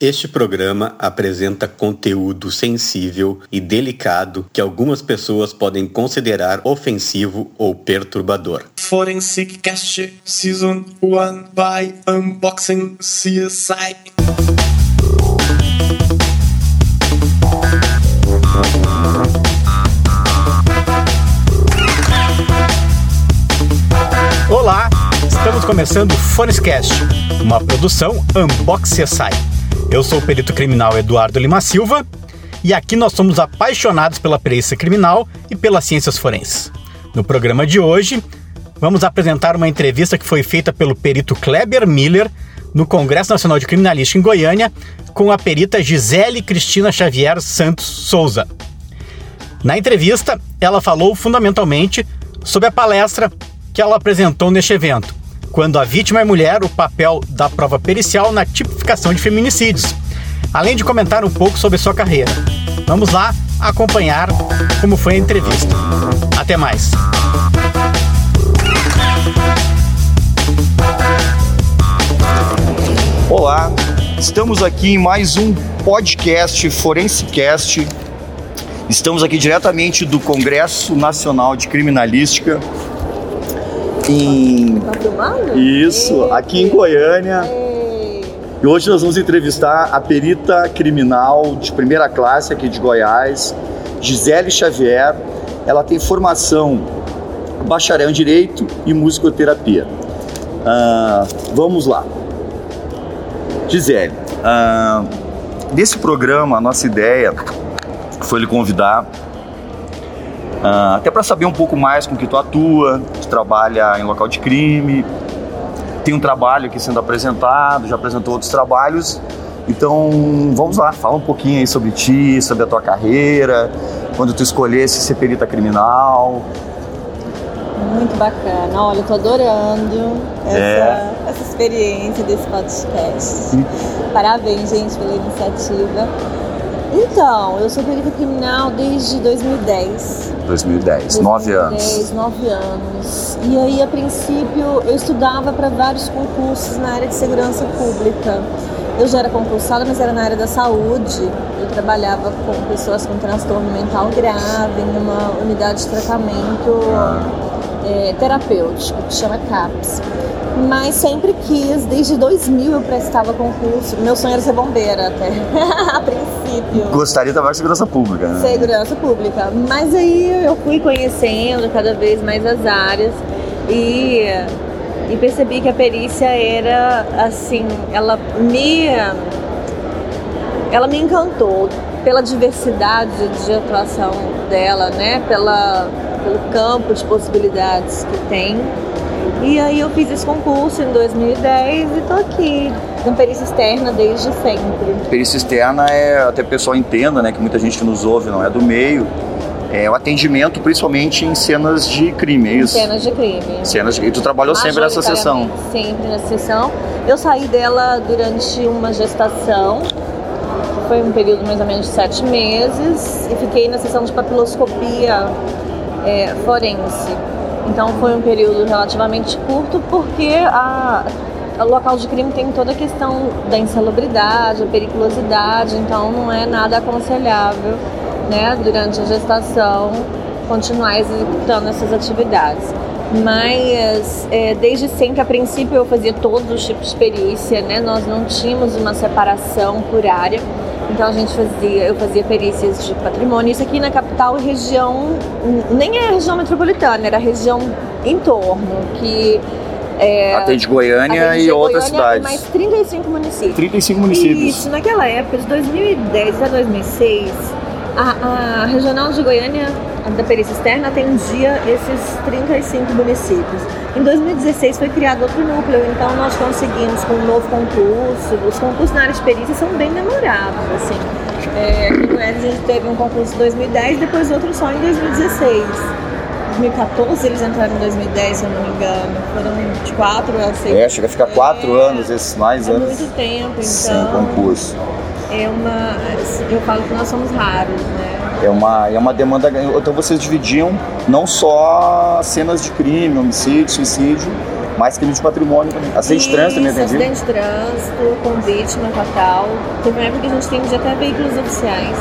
Este programa apresenta conteúdo sensível e delicado que algumas pessoas podem considerar ofensivo ou perturbador. Forensic Cast Season 1 by Unboxing CSI. Olá, estamos começando o Fonescast, uma produção Unbox CSI. Eu sou o perito criminal Eduardo Lima Silva e aqui nós somos apaixonados pela perícia criminal e pelas ciências forenses. No programa de hoje, vamos apresentar uma entrevista que foi feita pelo perito Kleber Miller no Congresso Nacional de Criminalística em Goiânia com a perita Gisele Cristina Xavier Santos Souza. Na entrevista, ela falou fundamentalmente sobre a palestra que ela apresentou neste evento, quando a vítima é mulher, o papel da prova pericial na tipificação de feminicídios, além de comentar um pouco sobre sua carreira. Vamos lá acompanhar como foi a entrevista. Até mais. Olá, estamos aqui em mais um podcast Forensecast. Estamos aqui diretamente do Congresso Nacional de Criminalística em isso, aqui em Goiânia. E hoje nós vamos entrevistar a perita criminal de primeira classe aqui de Goiás, Gisele Xavier. Ela tem formação bacharel em Direito e Musicoterapia. Ah, vamos lá. Gisele, ah, nesse programa a nossa ideia foi lhe convidar ah, até para saber um pouco mais com que tu atua, tu trabalha em local de crime, tem um trabalho aqui sendo apresentado, já apresentou outros trabalhos. Então, vamos lá, fala um pouquinho aí sobre ti, sobre a tua carreira, quando tu escolhesse ser perita criminal. Muito bacana. Olha, eu tô adorando essa, É. essa experiência desse podcast. Parabéns, gente, pela iniciativa. Então, eu sou perita criminal desde 2010. 2010, nove anos. 2010, nove anos. E aí, a princípio, eu estudava para vários concursos na área de segurança pública. Eu já era concursada, mas era na área da saúde. Eu trabalhava com pessoas com transtorno mental grave em uma unidade de tratamento é, terapêutico, que chama CAPS. Mas sempre quis, desde 2000 eu prestava concurso. Meu sonho era ser bombeira até, a princípio Gostaria de trabalhar com segurança pública, né? segurança pública. Mas aí eu fui conhecendo cada vez mais as áreas e, e percebi que a perícia era assim, ela me ela me encantou pela diversidade de atuação dela, né? Pela, pelo campo de possibilidades que tem. E aí eu fiz esse concurso em 2010 e tô aqui, com perícia externa desde sempre. Perícia externa é, até o pessoal entenda, né, que muita gente que nos ouve não é do meio, é o atendimento principalmente em cenas de crime, é isso? Cenas de crime. Cenas de... E tu trabalhou sempre nessa sessão? Sempre nessa sessão. Eu saí dela durante uma gestação, que foi um período mais ou menos de sete meses, e fiquei na sessão de papiloscopia é, forense. Então foi um período relativamente curto, porque a, o local de crime tem toda a questão da insalubridade, a periculosidade, então não é nada aconselhável né, durante a gestação continuar executando essas atividades. Mas é, desde sempre, a princípio, eu fazia todos os tipos de perícia, né? Nós não tínhamos uma separação por área. Então a gente fazia, eu fazia perícias de patrimônio. Isso aqui na capital e região, nem é a região metropolitana, era a região em torno, que é, Atende Goiânia atende e outras Goiânia e cidades. mais 35 municípios. 35 municípios. Isso, naquela época, de 2010 a 2006, a, a regional de Goiânia, a da perícia externa, atendia esses 35 municípios. Em 2016 foi criado outro núcleo, então nós conseguimos com um novo concurso. Os concursos na área de perícia são bem demorados, assim. É, aqui em Goiânia a gente teve um concurso em 2010, depois outro só em 2016. 2014 eles entraram em 2010, se eu não me engano. Foram de 4 a 6 É, chega a ficar quatro anos, esses mais é anos muito tempo, sem então concurso. É uma. Eu falo que nós somos raros, né? É uma, é uma demanda. Então vocês dividiam não só cenas de crime, homicídio, suicídio, Mais crime de patrimônio também. Acidente de trânsito também Isso, atendido? acidente de trânsito, com vítima fatal. Teve uma época que a gente atendia até veículos oficiais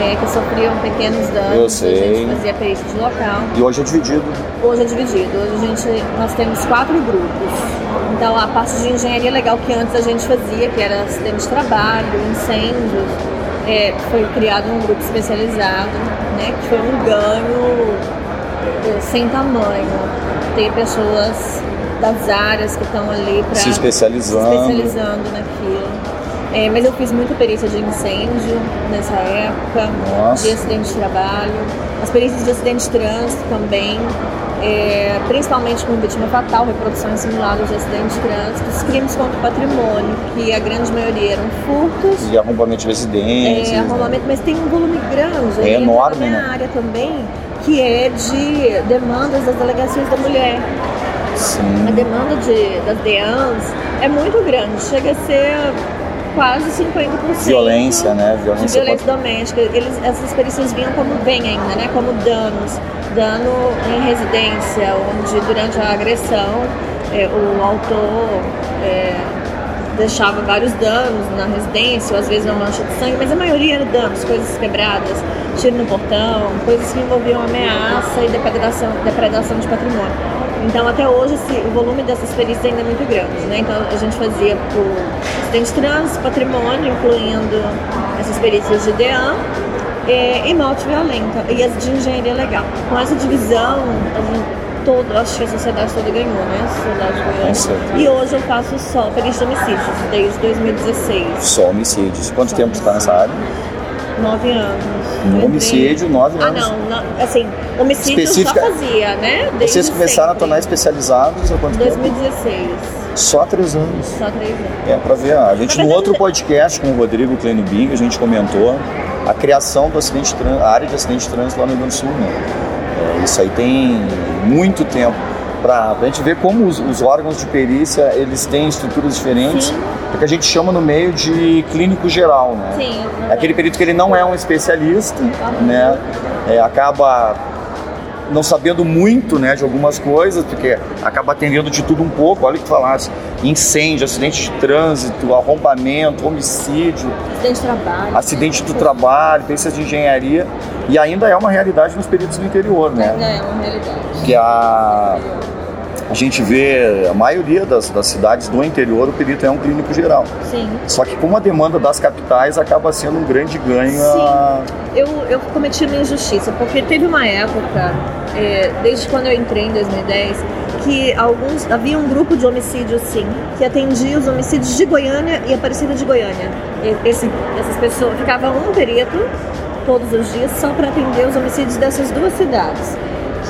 é, que sofriam pequenos danos. Eu sei. A gente fazia perícia de local. E hoje é dividido. Hoje é dividido. Hoje a gente, nós temos quatro grupos. Então a parte de engenharia legal que antes a gente fazia, que era acidente de trabalho, incêndio, é, foi criado um grupo especializado, né, que foi um ganho é, sem tamanho. Ter pessoas das áreas que estão ali para Se especializando. se especializando naquilo. É, mas eu fiz muita perícia de incêndio nessa época, Nossa. de acidente de trabalho, as perícias de acidente de trânsito também, é, principalmente com vítima fatal, reproduções simuladas de acidente de trânsito, os crimes contra o patrimônio, que a grande maioria eram furtos, E arrombamento de residências. é, arrombamento, mas tem um volume grande É enorme, minha né? área também, que é de demandas das delegações da mulher. Sim. A demanda de, das DEANs é muito grande, chega a ser quase 50%. Violência, né? De Violência violência doméstica. Eles, essas perícias vinham como bem ainda, né? Como danos. Dano em residência, onde durante a agressão é, o autor é, deixava vários danos na residência, ou às vezes uma mancha de sangue, mas a maioria era danos, coisas quebradas, tiro no portão, coisas que envolviam ameaça e depredação, depredação de patrimônio. Então, até hoje, esse, o volume dessas perícias ainda é muito grande, né? Então, a gente fazia por acidente de trânsito, patrimônio, incluindo essas perícias de DEAN, é, e morte violenta, e as de engenharia legal. Com essa divisão, a gente, todo, acho que a sociedade toda ganhou, né? A sociedade certeza. E hoje eu faço só perícia de homicídios, desde 2016. Só homicídios. Quanto tempo você está nessa área? Nove anos. No Entrei- homicídio, nove Ah, anos. não, não, assim, homicídio eu Específica- só fazia, né? Desde Vocês começaram a sempre. tornar especializados há quanto tempo? 2016, Só três anos. só três anos. É, pra ver. A gente, no outro podcast com o Rodrigo Kleino Bing, a gente comentou a criação do acidente de trânsito, a área de acidente de trânsito lá no Rio Grande do Sul, né? É, isso aí tem muito tempo. Pra, pra gente ver como os, os órgãos de perícia, eles têm estruturas diferentes. Sim. É que a gente chama no meio de clínico geral, né? Sim. É aquele perito que ele não é um especialista, né? É, acaba não sabendo muito, né, de algumas coisas, porque acaba atendendo de tudo um pouco. Olha o que falasse: incêndio, acidente de trânsito, arrombamento, homicídio, Acidente de trabalho. acidente do trabalho, perícias de engenharia. E ainda é uma realidade nos peritos do interior, Ainda né? é uma realidade. Que a, a gente vê a maioria das, das cidades do interior, o perito é um clínico geral. Sim. Só que com a demanda das capitais acaba sendo um grande ganho a, Eu, eu cometi uma injustiça, porque teve uma época, é, desde quando eu entrei em 2010, que alguns havia um grupo de homicídios, sim, que atendia os homicídios de Goiânia e Aparecida de Goiânia. Esse, essas pessoas, ficava um perito todos os dias só para atender os homicídios dessas duas cidades.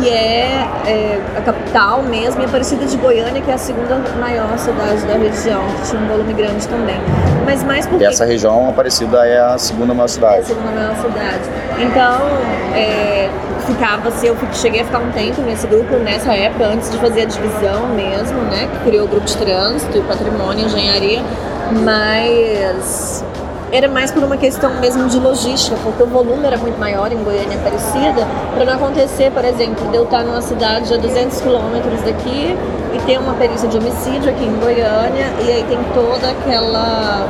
Que é, é, a capital mesmo, e Aparecida de Goiânia, que é a segunda maior cidade da região, que tinha um volume grande também. Mas mais porque Essa região Aparecida é a segunda maior é a cidade. segunda maior cidade. Então, é, ficava assim, eu cheguei a ficar um tempo nesse grupo, nessa época, antes de fazer a divisão mesmo, né? Que criou o grupo de trânsito, patrimônio, engenharia, mas era mais por uma questão mesmo de logística, porque o volume era muito maior em Goiânia Aparecida, para não acontecer, por exemplo, de eu estar numa cidade a 200 quilômetros daqui e ter uma perícia de homicídio aqui em Goiânia, e aí tem toda aquela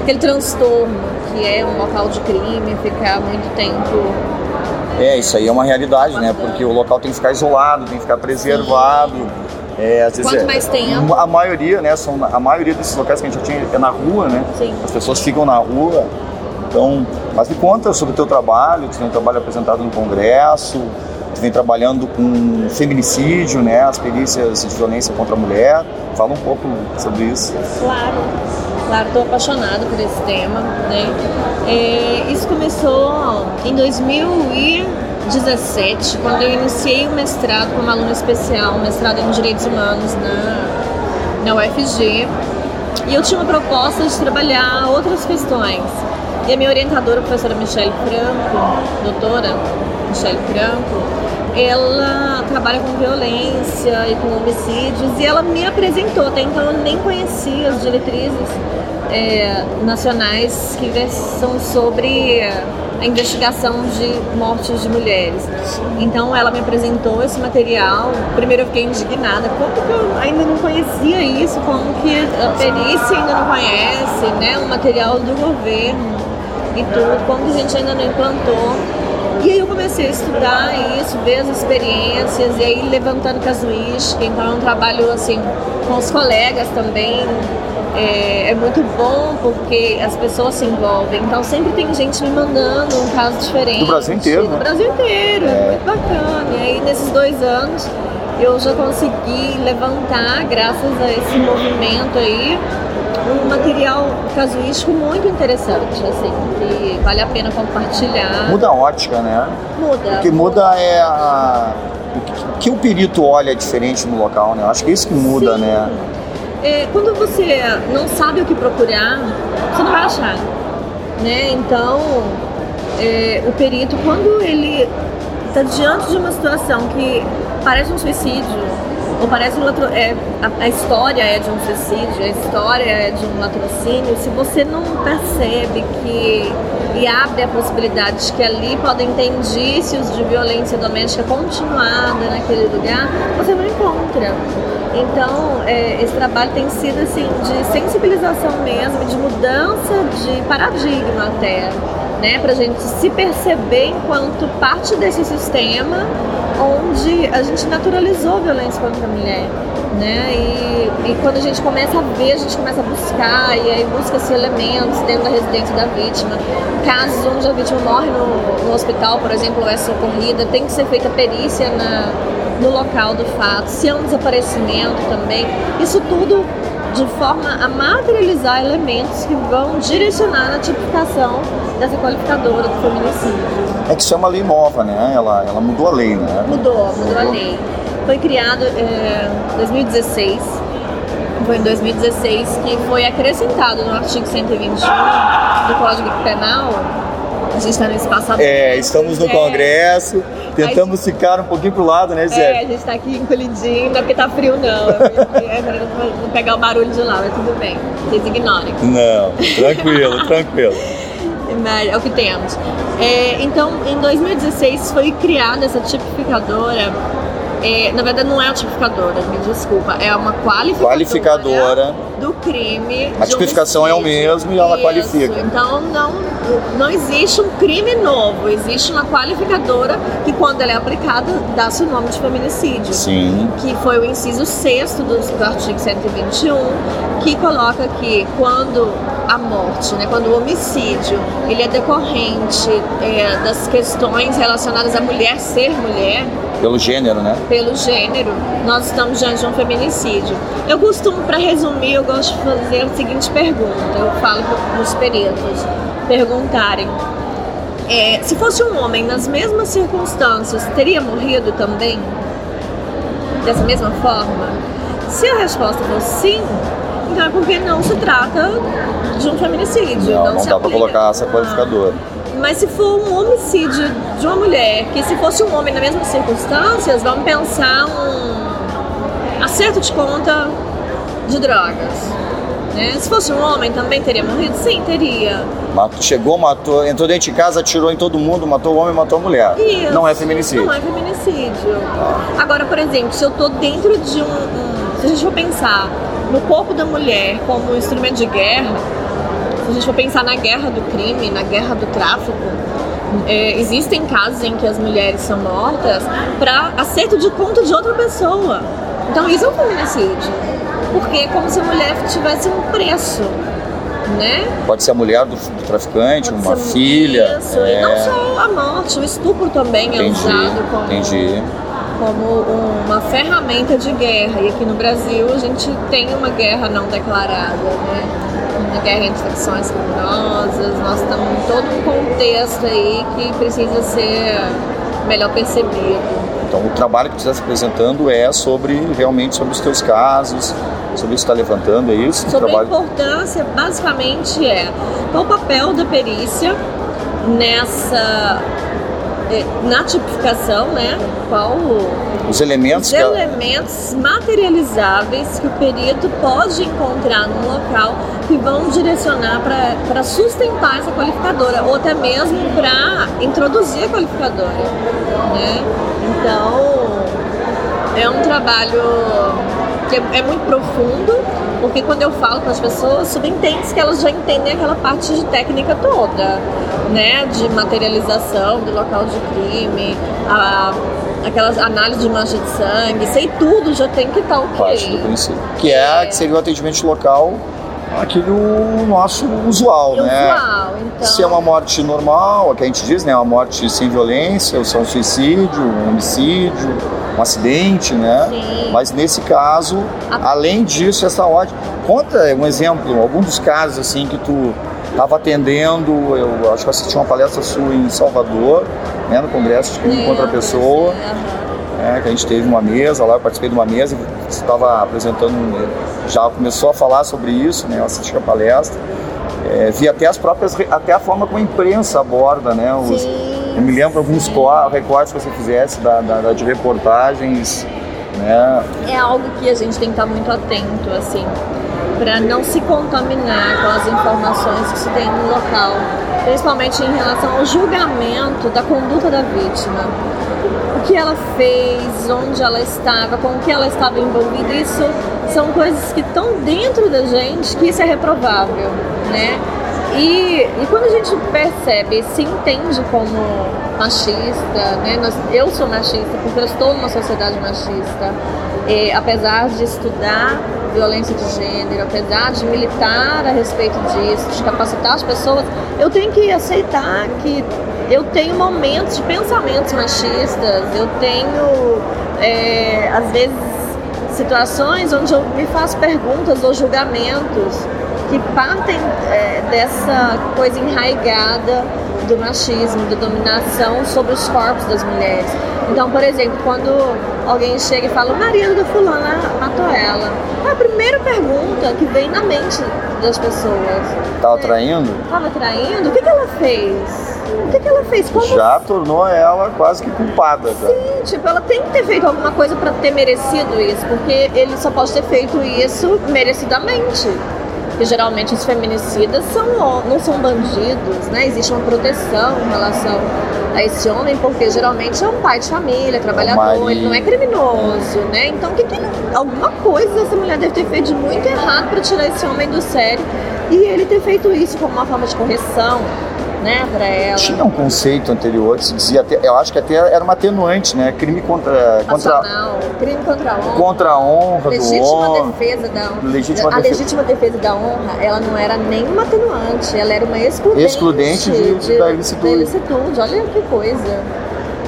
aquele transtorno que é um local de crime, ficar muito tempo. É, isso aí é uma realidade, né? Porque o local tem que ficar isolado, tem que ficar preservado. É, às vezes Quanto é- mais tempo. A maioria, né? São, a maioria desses locais que a gente já tinha é na rua, né? Sim. As pessoas ficam na rua. Então, mas me conta sobre o teu trabalho, tu tem um trabalho apresentado no Congresso, tu vem trabalhando com feminicídio, né? As perícias de violência contra a mulher. Fala um pouco sobre isso. Claro, claro, estou apaixonada por esse tema. Né? É, isso começou em 2017, quando eu iniciei o mestrado como aluna especial, mestrado em Direitos Humanos na, na UFG. E eu tinha uma proposta de trabalhar outras questões. E a minha orientadora, a professora Michelle Franco, doutora Michelle Franco, ela trabalha com violência e com homicídios e ela me apresentou, até então eu nem conhecia as diretrizes é, nacionais que versam sobre a investigação de mortes de mulheres. Então ela me apresentou esse material. Primeiro eu fiquei indignada, como que eu ainda não conhecia isso, como que a perícia ainda não conhece, né? O material do governo e tudo, como que a gente ainda não implantou. E aí eu comecei a estudar isso, ver as experiências, e aí levantando casuística, então é um trabalho assim com os colegas também. É, é, muito bom porque as pessoas se envolvem. Então sempre tem gente me mandando um caso diferente. Do Brasil inteiro. Do né? Brasil inteiro, é muito bacana. E aí nesses dois anos eu já consegui levantar, graças a esse movimento aí, um material casuístico muito interessante, assim, que vale a pena compartilhar. Muda a ótica, né? Muda. O que muda é a... o que o perito olha diferente no local, né? Eu acho que é isso que muda, Sim. né? É, quando você não sabe o que procurar, você não vai achar. Né? Então, é, o perito, quando ele está diante de uma situação que parece um suicídio, ou parece um latro... é, a, a história é de um suicídio, a história é de um latrocínio, se você não percebe que e abre a possibilidade de que ali podem ter indícios de violência doméstica continuada naquele lugar, você não encontra. Então, é, esse trabalho tem sido assim de sensibilização mesmo, de mudança de paradigma até, né, para gente se perceber enquanto parte desse sistema onde a gente naturalizou a violência contra a mulher. Né? E, e quando a gente começa a ver, a gente começa a buscar, e aí busca-se elementos dentro da residência da vítima. Casos onde a vítima morre no, no hospital, por exemplo, ou é socorrida, tem que ser feita perícia na, no local do fato, se é um desaparecimento também. Isso tudo de forma a materializar elementos que vão direcionar na tipificação dessa qualificadora do feminicídio. É que isso é uma lei nova, né? Ela, ela mudou a lei, né? Mudou, mudou a lei. Foi criado em 2016. Foi em 2016 que foi acrescentado no artigo 121 do Código Penal. A gente está no espaço aberto. É, estamos no É. Tentamos ficar um pouquinho pro lado, né, É, Zé? a gente tá aqui encolhidinho, não é porque tá frio não. É pra não pegar o barulho de lá, mas tudo bem. Vocês ignorem. Não, tranquilo, tranquilo. Mas é o que temos. É, então, em 2016 foi criada essa tipificadora. É, na verdade, não é uma tipificadora, me desculpa. É uma qualificadora, Qualificadora. do crime. A tipificação é o mesmo e ela Isso. qualifica. Então, não, não existe um crime novo. Existe uma qualificadora que, quando ela é aplicada, dá seu nome de feminicídio Sim. que foi o inciso 6 do, do artigo 121, que coloca que quando a morte, né, quando o homicídio, ele é decorrente é, das questões relacionadas à mulher ser mulher, Pelo gênero, né? pelo gênero, nós estamos diante de um feminicídio. Eu costumo, para resumir, eu gosto de fazer a seguinte pergunta, eu falo para os peritos perguntarem. é, se fosse um homem nas mesmas circunstâncias, teria morrido também? Dessa mesma forma? Se a resposta for sim, então é porque não se trata de um feminicídio. Não, não se dá aplica. colocar essa qualificadora. Mas se for um homicídio de uma mulher, que se fosse um homem nas mesmas circunstâncias, vamos pensar um acerto de conta de drogas. Né? Se fosse um homem, também teria morrido? Sim, teria. Chegou, matou, entrou dentro de casa, atirou em todo mundo, matou o homem, matou a mulher. Isso. Não é feminicídio. Não é feminicídio. Agora, por exemplo, se eu tô dentro de um, um- Se a gente for pensar no corpo da mulher como um instrumento de guerra, se a gente for pensar na guerra do crime, na guerra do tráfico, é, existem casos em que as mulheres são mortas para acerto de conta de outra pessoa. Então isso é um feminicídio. Porque é como se a mulher tivesse um preço, né? Pode ser a mulher do, do traficante, Pode uma filha. Isso, e não é, só a morte, o estupro também é entendi, usado como, entendi. como uma ferramenta de guerra. E aqui no Brasil a gente tem uma guerra não declarada, né? Uma guerra entre facções criminosas, nós estamos em todo um contexto aí que precisa ser melhor percebido. Então o trabalho que você está se apresentando é sobre realmente sobre os teus casos, sobre isso que está levantando, é isso? Sobre trabalho... a importância, basicamente, é qual o papel da perícia nessa na tipificação, né? Qual Os elementos os ela- elementos materializáveis que o perito pode encontrar num local que vão direcionar para sustentar essa qualificadora ou até mesmo para introduzir a qualificadora, né? Então é um trabalho que é, é muito profundo, porque quando eu falo com as pessoas, subentende que elas já entendem aquela parte de técnica toda, né? De materialização do local de crime, a, aquelas análises de mancha de sangue, sei tudo, já tem que estar ok. parte do princípio. Que é, que seria o atendimento local aquele o nosso usual, né? Usual, então. Se é uma morte normal, é que a gente diz, né? Uma morte sem violência, ou se é um suicídio, um homicídio, um acidente, né? Sim. Mas nesse caso, A- além disso, essa ordem. Conta um exemplo, algum dos casos assim que tu estava atendendo, eu acho que eu assisti uma palestra sua em Salvador, né, no Congresso de Crime contra a Pessoa né, que a gente teve uma mesa lá, eu participei de uma mesa, você estava apresentando, um- já começou a falar sobre isso, né, eu assisti a palestra, É, vi até as próprias, até a forma como a imprensa aborda, né, os, Sim, eu me lembro alguns co- recortes que você fizesse da, da- da- de reportagens, né, é algo que a gente tem que estar muito atento, assim, para não se contaminar com as informações que se tem no local, principalmente em relação ao julgamento da conduta da vítima. O que ela fez, onde ela estava, com o que ela estava envolvida, isso são coisas que estão dentro da gente que isso é reprovável, né? E, e quando a gente percebe, se entende como machista, né? Nós- eu sou machista porque eu estou numa sociedade machista. E, apesar de estudar violência de gênero, apesar de militar a respeito disso, de capacitar as pessoas, eu tenho que aceitar que eu tenho momentos de pensamentos machistas, eu tenho, é, às vezes, situações onde eu me faço perguntas ou julgamentos que partem é, dessa coisa enraigada do machismo, da dominação sobre os corpos das mulheres. Então, por exemplo, quando alguém chega e fala, o marido da fulana matou ela, a primeira pergunta que vem na mente das pessoas, estava traindo, estava traindo? O que, que ela fez? O que, que ela fez? Como já tornou ela quase que culpada. Já. Sim, tipo, ela tem que ter feito alguma coisa pra ter merecido isso, porque ele só pode ter feito isso merecidamente. Porque geralmente os feminicidas são, não são bandidos, né? Existe uma proteção em relação a esse homem, porque geralmente é um pai de família, trabalhador, ele não é criminoso, né? Então, que que, alguma coisa essa mulher deve ter feito de muito errado pra tirar esse homem do sério e ele ter feito isso como uma forma de correção, né, pra ela. Tinha um conceito anterior que se dizia, até, eu acho que até era uma atenuante, né? Crime contra, contra, Passional, crime contra a honra. contra a honra do legítima homem. defesa da honra. Legítima a defe- legítima defesa da honra, ela não era nenhuma atenuante, ela era uma excludente. Excludente de- da ilicitude. da ilicitude. Olha que coisa,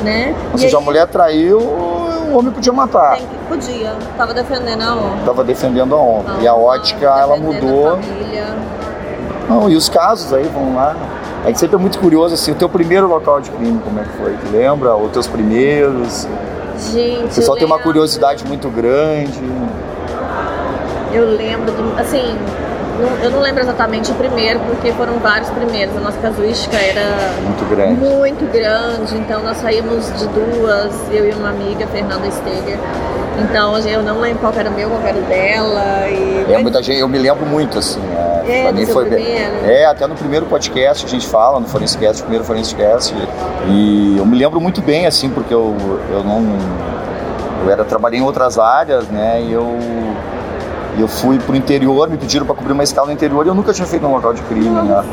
né? Ou E seja, a aí, mulher traiu, o homem podia matar. tem podia, tava defendendo a honra. Estava defendendo a honra. E a ótica, ela mudou. a. Não, e os casos aí, vão lá. A gente sempre é muito curioso, assim, o teu primeiro local de crime, como é que foi? Tu lembra? Os teus primeiros? Gente, O pessoal tem uma curiosidade muito grande. Eu lembro, do, assim, não- eu não lembro exatamente o primeiro, porque foram vários primeiros. A nossa casuística era Muito grande. muito grande, então nós saímos de duas, eu e uma amiga, Fernanda Steger. Então eu não lembro qual era o meu, qual era o dela. E... É, muita gente, eu me lembro muito, assim. É, É, pra mim foi primeiro? É, até no primeiro podcast que a gente fala, no Forensicast, o primeiro Forensicast. E eu me lembro muito bem, assim, porque eu, eu não. Eu era, trabalhei em outras áreas, né? E eu. Eu fui pro interior, me pediram para cobrir uma escala no interior e eu nunca tinha feito um local de crime, né?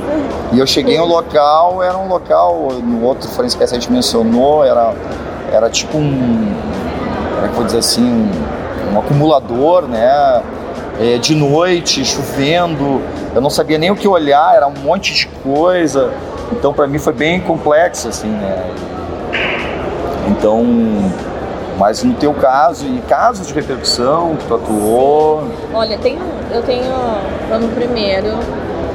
E eu cheguei no local, era um local, no outro Forensicast a gente mencionou, era, era tipo um, como é que eu vou dizer assim, um, um acumulador, né? É, de noite, chovendo, eu não sabia nem o que olhar, era um monte de coisa. Então para mim foi bem complexo, assim, né? Então, mas no teu caso, e casos de repercussão que tu atuou, Olha, tem, eu tenho, no primeiro,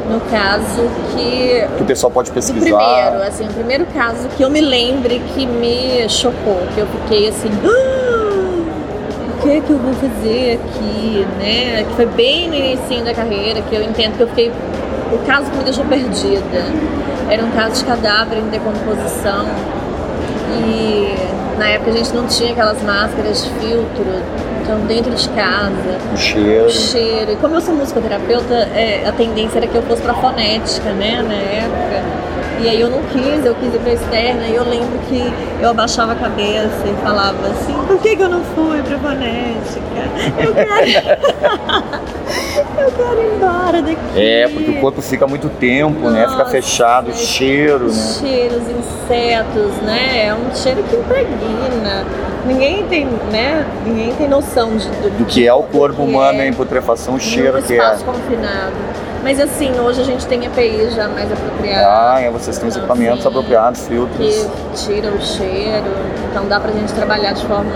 no caso que que o pessoal pode pesquisar. primeiro, assim, o primeiro caso que eu me lembre que me chocou, que eu fiquei assim, "Ah, que que eu vou fazer aqui, né? Que foi bem no início da carreira, que eu entendo que eu fiquei, o caso que me deixou perdida, era um caso de cadáver em decomposição, E na época a gente não tinha aquelas máscaras de filtro, então dentro de casa. O cheiro. O cheiro. E como eu sou musicoterapeuta, é, a tendência era que eu fosse pra fonética, né, na época. E aí eu não quis, eu quis ir pra externa e eu lembro que eu abaixava a cabeça e falava assim, por que, que eu não fui pra fonética? Eu quero. eu quero ir embora daqui. É, porque o corpo fica muito tempo, né? Fica Nossa, fechado, cheiro, né? Cheiros, insetos, né? É um cheiro que impregna. Ninguém tem, né? Ninguém tem noção de, do, Do que é o corpo humano é em putrefação, o cheiro que é. espaço confinado. Mas assim, hoje a gente tem EPI já mais apropriado. Ah, é, vocês têm os Então, equipamentos assim, apropriados, filtros. Que tira o cheiro. Então dá pra gente trabalhar de forma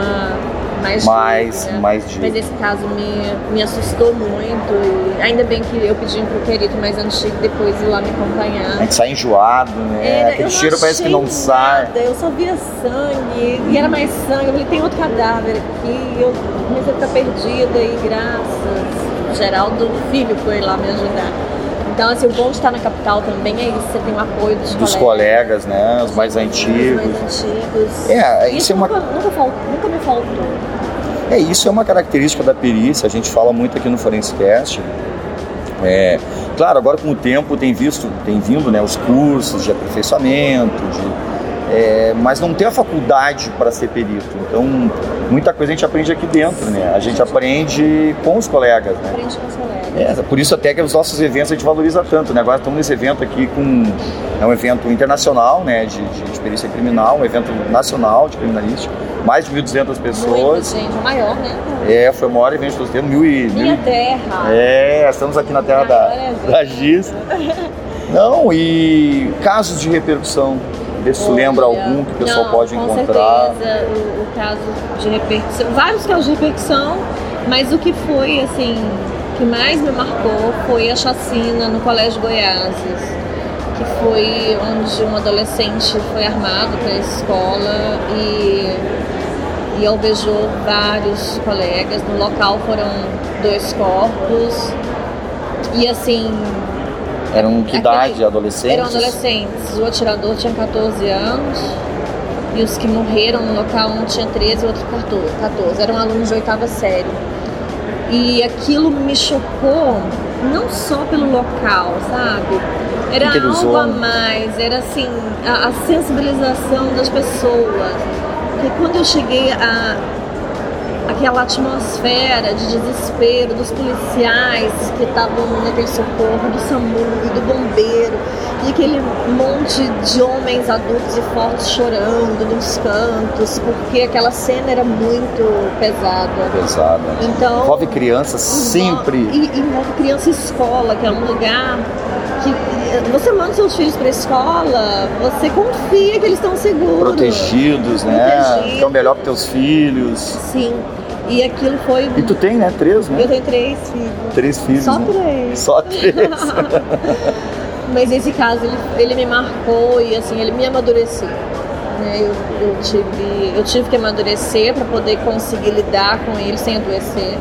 mais Mais- digna. mais digna. Mas esse caso me, me assustou muito. E ainda bem que eu pedi pro perito mais antigo depois ir lá me acompanhar. A gente sai enjoado, né? Era- Aquele cheiro parece que não sai. nada, Eu só via sangue, e era mais sangue. Eu falei, tem outro cadáver aqui. Eu comecei a ficar perdida e graças. Geraldo Filho foi lá me ajudar. Então, assim, o bom de estar na capital também é isso, você tem o apoio dos, Dos colegas, né? Os mais Os antigos. mais antigos. É, isso é uma- nunca, nunca, nunca me faltou. É, isso é uma característica da perícia, a gente fala muito aqui no Forensecast. É, claro, agora com o tempo tem visto, tem vindo né, os cursos de aperfeiçoamento, de, é, mas não tem a faculdade para ser perito. Então, muita coisa a gente aprende aqui dentro, né? A gente aprende com os colegas, né? Aprende com os colegas. É, por isso até que os nossos eventos a gente valoriza tanto, né? Agora estamos nesse evento aqui com é um evento internacional, né, de, de, de perícia criminal, um evento nacional de criminalística, mais de 1.200 Muita pessoas. gente, o maior, né? É, foi o maior evento dos tempos, mil e, Minha terra. é, estamos aqui na terra da, é da Giz. Não, e casos de repercussão, vê se lembra algum que o pessoal não, pode com encontrar. certeza, o, o caso de repercussão, vários casos de repercussão, mas o que foi, assim, que mais me marcou foi a chacina no Colégio Goiáses, que foi onde um adolescente foi armado para a escola e, e alvejou vários colegas. No local foram dois corpos. E assim, Eram que Aquele- idade? Adolescentes? eram adolescentes. O atirador tinha 14 anos e os que morreram no local, um tinha 13 e o outro 14. Eram alunos de oitava série. E aquilo me chocou, não só pelo local, sabe? Era algo a mais, era assim, a, a sensibilização das pessoas. Porque quando eu cheguei a, aquela atmosfera de desespero dos policiais que estavam naquele socorro, do SAMU e do bombeiro, e aquele monte de homens adultos e fortes chorando nos cantos, porque aquela cena era muito pesada. Pesada. Então, Envolve crianças sempre. E envolve criança escola, que é um lugar que você manda seus filhos para escola, você confia que eles estão seguros. Protegidos, né? Protegidos. Então melhor para teus filhos. Sim. E aquilo foi. E tu tem, né? Três, né? Eu tenho três filhos. Três filhos. Só né? três. Só três. Mas esse caso ele, ele me marcou e assim, ele me amadureceu. né? Eu, eu, tive, eu tive que amadurecer para poder conseguir lidar com ele sem adoecer.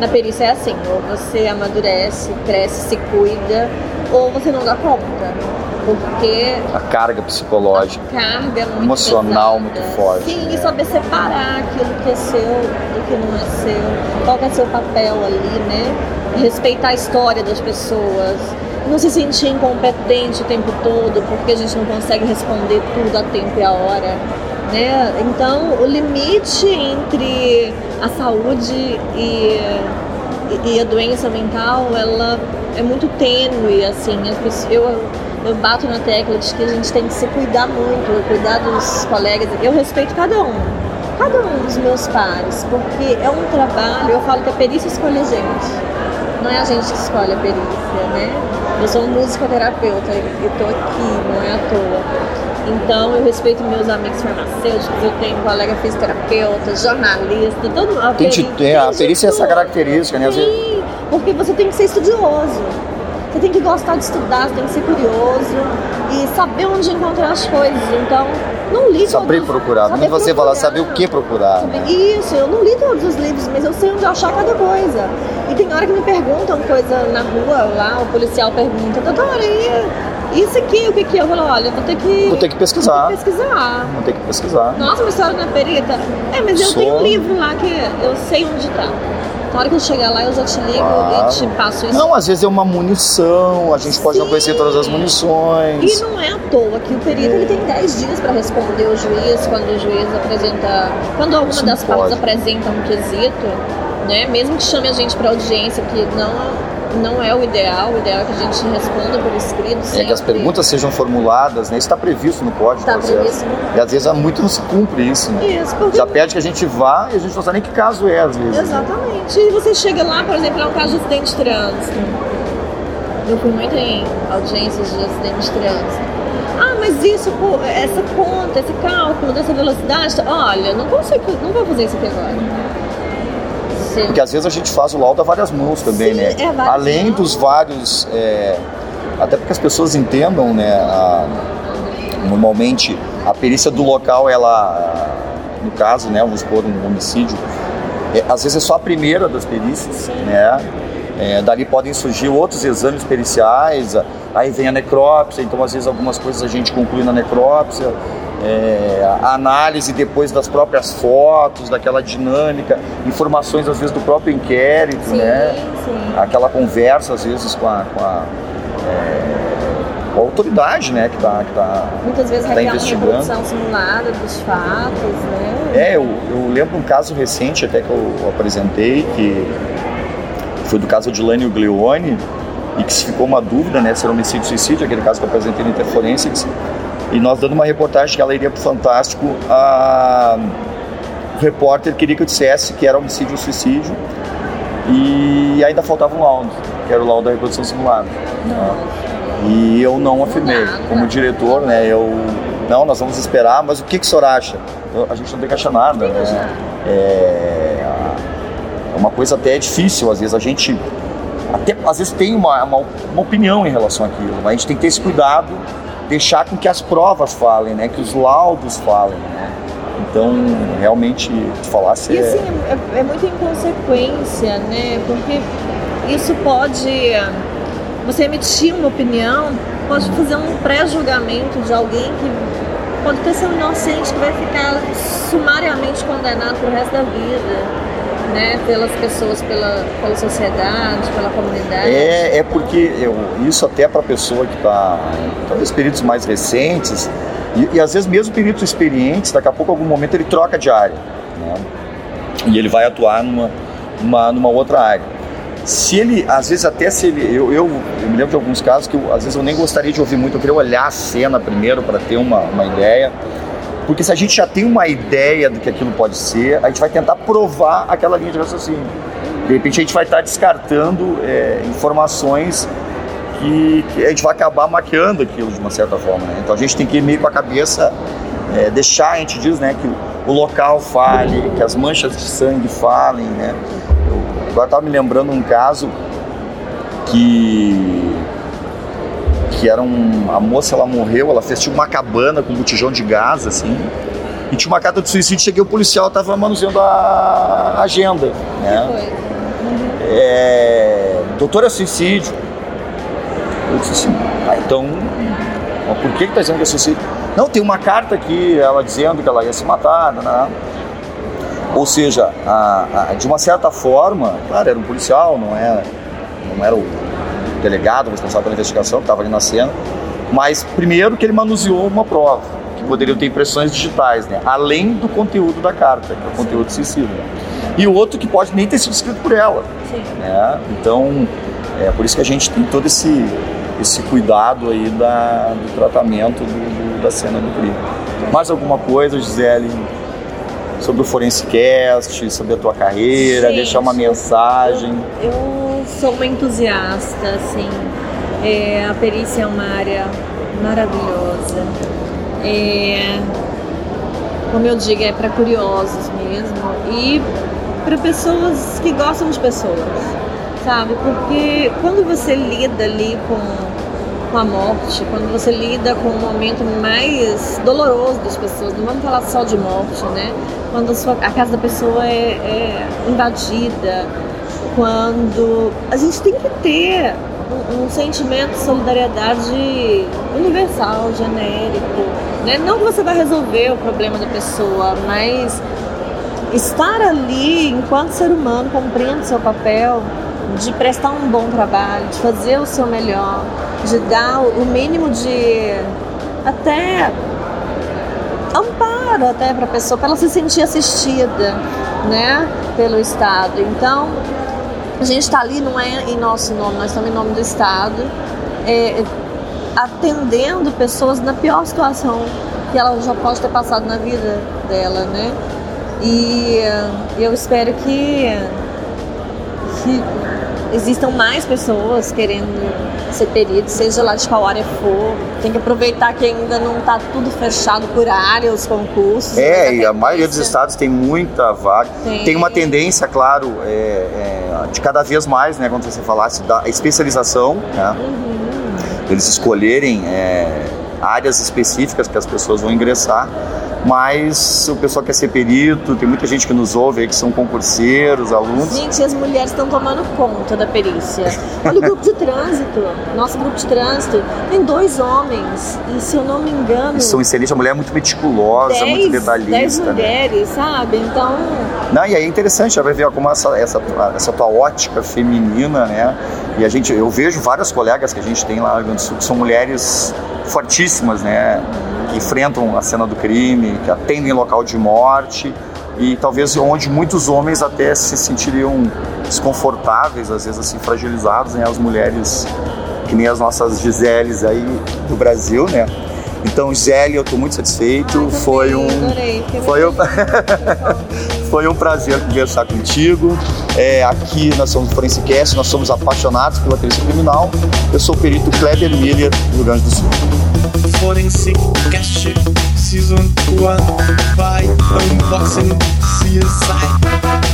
Na perícia é assim, ou você amadurece, cresce, se cuida, ou você não dá conta. Porque A carga psicológica. a carga é muito Emocional pesada. muito forte, Sim, né? e saber separar aquilo que é seu do que não é seu. Qual é seu papel ali, né? Respeitar a história das pessoas. Não se sentir incompetente o tempo todo, porque a gente não consegue responder tudo a tempo e a hora. Né? Então, o limite entre a saúde e- e a doença mental, ela é muito tênue, assim. Eu, eu bato na tecla de que a gente tem que se cuidar muito, cuidar dos colegas. Eu respeito cada um, cada um dos meus pares, porque é um trabalho, eu falo que a perícia escolhe a gente. Não é a gente que escolhe a perícia, né? Eu sou um musicoterapeuta e estou aqui, não é à toa. Então eu respeito meus amigos farmacêuticos, eu tenho colega fisioterapeuta, jornalista, todo a Tem peri- é, a tem de perícia é essa característica, né? Sim, porque você tem que ser estudioso. Você tem que gostar de estudar, você tem que ser curioso e saber onde encontrar as coisas. Então, não li Saber todos- procurar. saber Quando você procurar. saber o que procurar. né? Isso, eu não li todos os livros, mas eu sei onde achar cada coisa. E tem hora que me perguntam coisa na rua, lá o policial pergunta, doutora, e isso aqui, o que que é? Eu falo, olha, vou ter que... Vou ter que pesquisar. Vou ter que pesquisar. Vou ter que pesquisar. Nossa, uma história na perita. É, mas eu Sou- tenho um livro lá que eu sei onde tá. Na hora que eu chegar lá, eu já te ligo Claro. e te passo isso. Não, às vezes é uma munição, a gente pode não Sim. conhecer todas as munições. E não é à toa que o perito ele tem 10 dias para responder o juiz quando o juiz apresenta. Quando alguma Isso das partes apresenta um quesito, né? Mesmo que chame a gente para audiência, que não, não é o ideal, o ideal é que a gente responda por escrito. É que as sempre. perguntas sejam formuladas, né? Isso está previsto no código Tá processo. previsto. E às vezes há muito não se cumpre isso, né? Isso, porque. Já pede que a gente vá e a gente não sabe nem que caso é, às vezes. Exatamente. E você chega lá, por exemplo, é um caso de acidente de trânsito. Eu fui muito em audiências de acidente de trânsito. Ah, mas isso, essa conta, esse cálculo dessa velocidade, olha, não consigo, não vou fazer isso aqui agora. Sim. Porque às vezes a gente faz o laudo a várias mãos também, Sim, né? é, várias Além mãos. dos vários. é, até porque as pessoas entendam, né? a- normalmente a perícia do local, ela. No caso, né? Vamos supor um homicídio. é, às vezes é só a primeira das perícias, né? É, dali podem surgir outros exames periciais, aí vem a necrópsia, então às vezes algumas coisas a gente conclui na necrópsia, é, a análise depois das próprias fotos, daquela dinâmica, informações às vezes do próprio inquérito, Sim, né? sim. Aquela conversa às vezes com a, com a, é, com a autoridade, né? Que está que tá, Muitas vezes tá requer uma investigando. reprodução simulada dos fatos, né? É, eu, eu lembro um caso recente até que eu apresentei, que foi do caso de Lânio Gleone, e que se ficou uma dúvida, né, se era homicídio ou suicídio, aquele caso que eu apresentei no Interforensics, e nós dando uma reportagem que ela iria pro Fantástico, a... o repórter queria que eu dissesse que era homicídio ou suicídio, e ainda faltava um laudo, que era o laudo da reprodução simulada. né? E eu não afirmei. Como diretor, né, eu... Não, nós vamos esperar, mas o que, que o senhor acha? A gente não tem que achar nada, né? É é uma coisa até difícil, às vezes a gente até às vezes tem uma, uma, uma opinião em relação àquilo, mas a gente tem que ter esse cuidado, deixar com que as provas falem, né? Que os laudos falem, né? Então, realmente, tu falasse E é, assim, é, é muita inconsequência, né? Porque isso pode. Você emitir uma opinião, pode fazer um pré-julgamento de alguém que pode ter sido inocente, que vai ficar sumariamente condenado pro resto da vida. Né, pelas pessoas, pela, pela sociedade, pela comunidade. É, é porque eu, isso até para a pessoa que está, talvez peritos mais recentes, e, e às vezes mesmo peritos experientes, daqui a pouco, algum momento, ele troca de área. Né? E ele vai atuar numa, numa, numa outra área. Se ele, às vezes até se ele, eu, eu, eu me lembro de alguns casos que eu, às vezes eu nem gostaria de ouvir muito, eu queria olhar a cena primeiro para ter uma, uma ideia. Porque se a gente já tem uma ideia do que aquilo pode ser, a gente vai tentar provar aquela linha de raciocínio. De repente a gente vai estar descartando é, informações que, que a gente vai acabar maquiando aquilo de uma certa forma. né? Então a gente tem que ir meio com a cabeça, é, deixar, a gente diz né, que o, local fale, que as manchas de sangue falem. Né? Eu, agora estava me lembrando um caso que que era um, a moça ela morreu, ela fez tipo uma cabana com um botijão de gás assim. E tinha uma carta de suicídio, cheguei o policial estava manuseando a agenda, né? Foi. É, doutor, é suicídio. Eu disse assim, ah, então, por que que tá dizendo que é suicídio? Não, tem uma carta aqui, ela dizendo que ela ia se matar, né? Ou seja, a- a- de uma certa forma, claro, era um policial, não era, não era o delegado responsável pela investigação que estava ali na cena, mas primeiro que ele manuseou uma prova, que poderiam ter impressões digitais, né? além do conteúdo da carta, que é o conteúdo sensível. E o outro que pode nem ter sido escrito por ela. Sim. Né? Então, é por isso que a gente tem todo esse, esse cuidado aí da, do tratamento do- do- da cena do crime. Mais alguma coisa, Gisele, sobre o Forensecast, sobre a tua carreira, Gente, deixar uma mensagem? Eu, eu sou uma entusiasta, assim. É, a perícia é uma área maravilhosa. É, como eu digo, é para curiosos mesmo e para pessoas que gostam de pessoas, sabe? Porque quando você lida ali com, com a morte, quando você lida com o momento mais doloroso das pessoas, não vamos falar só de morte, né? Quando a, sua- a casa da pessoa é, é invadida, quando a gente tem que ter um, um sentimento de solidariedade universal, genérico. Né? Não que você vai resolver o problema da pessoa, mas estar ali enquanto ser humano cumprindo seu papel de prestar um bom trabalho, de fazer o seu melhor, de dar o mínimo de até amparo até para a pessoa, para ela se sentir assistida, né, pelo Estado. Então, a gente está ali não é em nosso nome, nós estamos em nome do Estado, é, atendendo pessoas na pior situação que ela já pode ter passado na vida dela, né? E eu espero que, que existam mais pessoas querendo ser peritos, seja lá de qual área for. Tem que aproveitar que ainda não está tudo fechado por área, os concursos. É, e a maioria dos estados tem muita vaga. Tem, tem uma tendência, claro, é, é, de cada vez mais, né, quando você falasse, da especialização, né? Eles escolherem é, áreas específicas que as pessoas vão ingressar mas o pessoal quer ser perito, tem muita gente que nos ouve aí que são concurseiros, alunos. Gente, as mulheres estão tomando conta da perícia. Olha o grupo de trânsito, nosso grupo de trânsito, tem dois homens, e se eu não me engano. E são excelentes, a mulher é muito meticulosa, dez, muito detalhista. Dez né? mulheres, né? sabe? Então. Não, e aí é interessante, já vai ver como essa, essa, essa tua ótica feminina, né? E a gente, eu vejo várias colegas que a gente tem lá no Rio Grande do Sul que são mulheres fortíssimas, né? Que enfrentam a cena do crime, que atendem local de morte e talvez onde muitos homens até se sentiriam desconfortáveis, às vezes assim fragilizados, né? As mulheres que nem as nossas Giseles aí do Brasil, né? Então, Gisele, eu estou muito satisfeito. Ai, foi um, adorei, foi um, foi um prazer conversar contigo. É, aqui nós somos Forensicast, nós somos apaixonados pela perícia criminal. Eu sou o perito Kleber Miller, do Rio Grande do Sul. Forensicast Season 1 by Unboxing CSI.